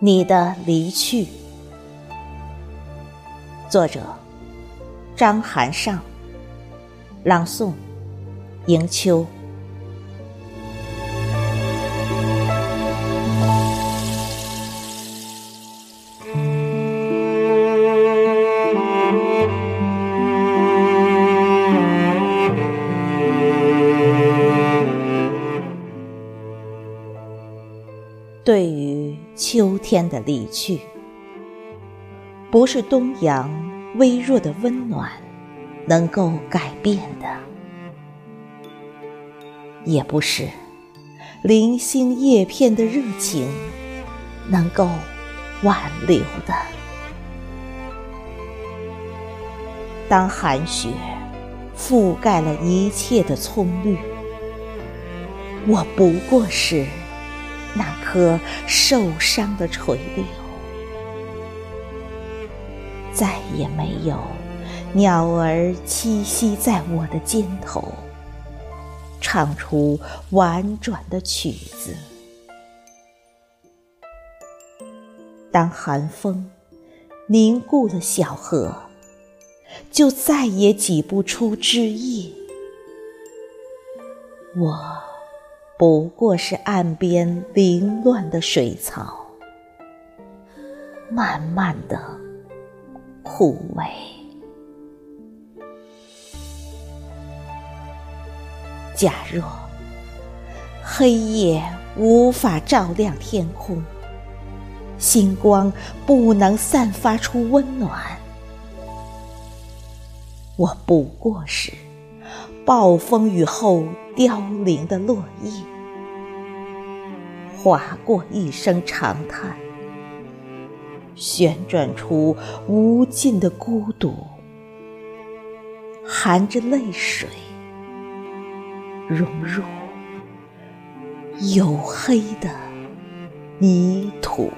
你的离去，作者张寒上，朗诵迎秋。对于秋天的离去，不是东阳微弱的温暖能够改变的，也不是零星叶片的热情能够挽留的。当寒雪覆盖了一切的葱绿，我不过是。那颗受伤的垂柳，再也没有鸟儿栖息在我的肩头，唱出婉转的曲子。当寒风凝固了小河，就再也挤不出枝叶。我。不过是岸边凌乱的水草，慢慢的枯萎。假若黑夜无法照亮天空，星光不能散发出温暖，我不过是。暴风雨后凋零的落叶，划过一声长叹，旋转出无尽的孤独，含着泪水，融入黝黑的泥土。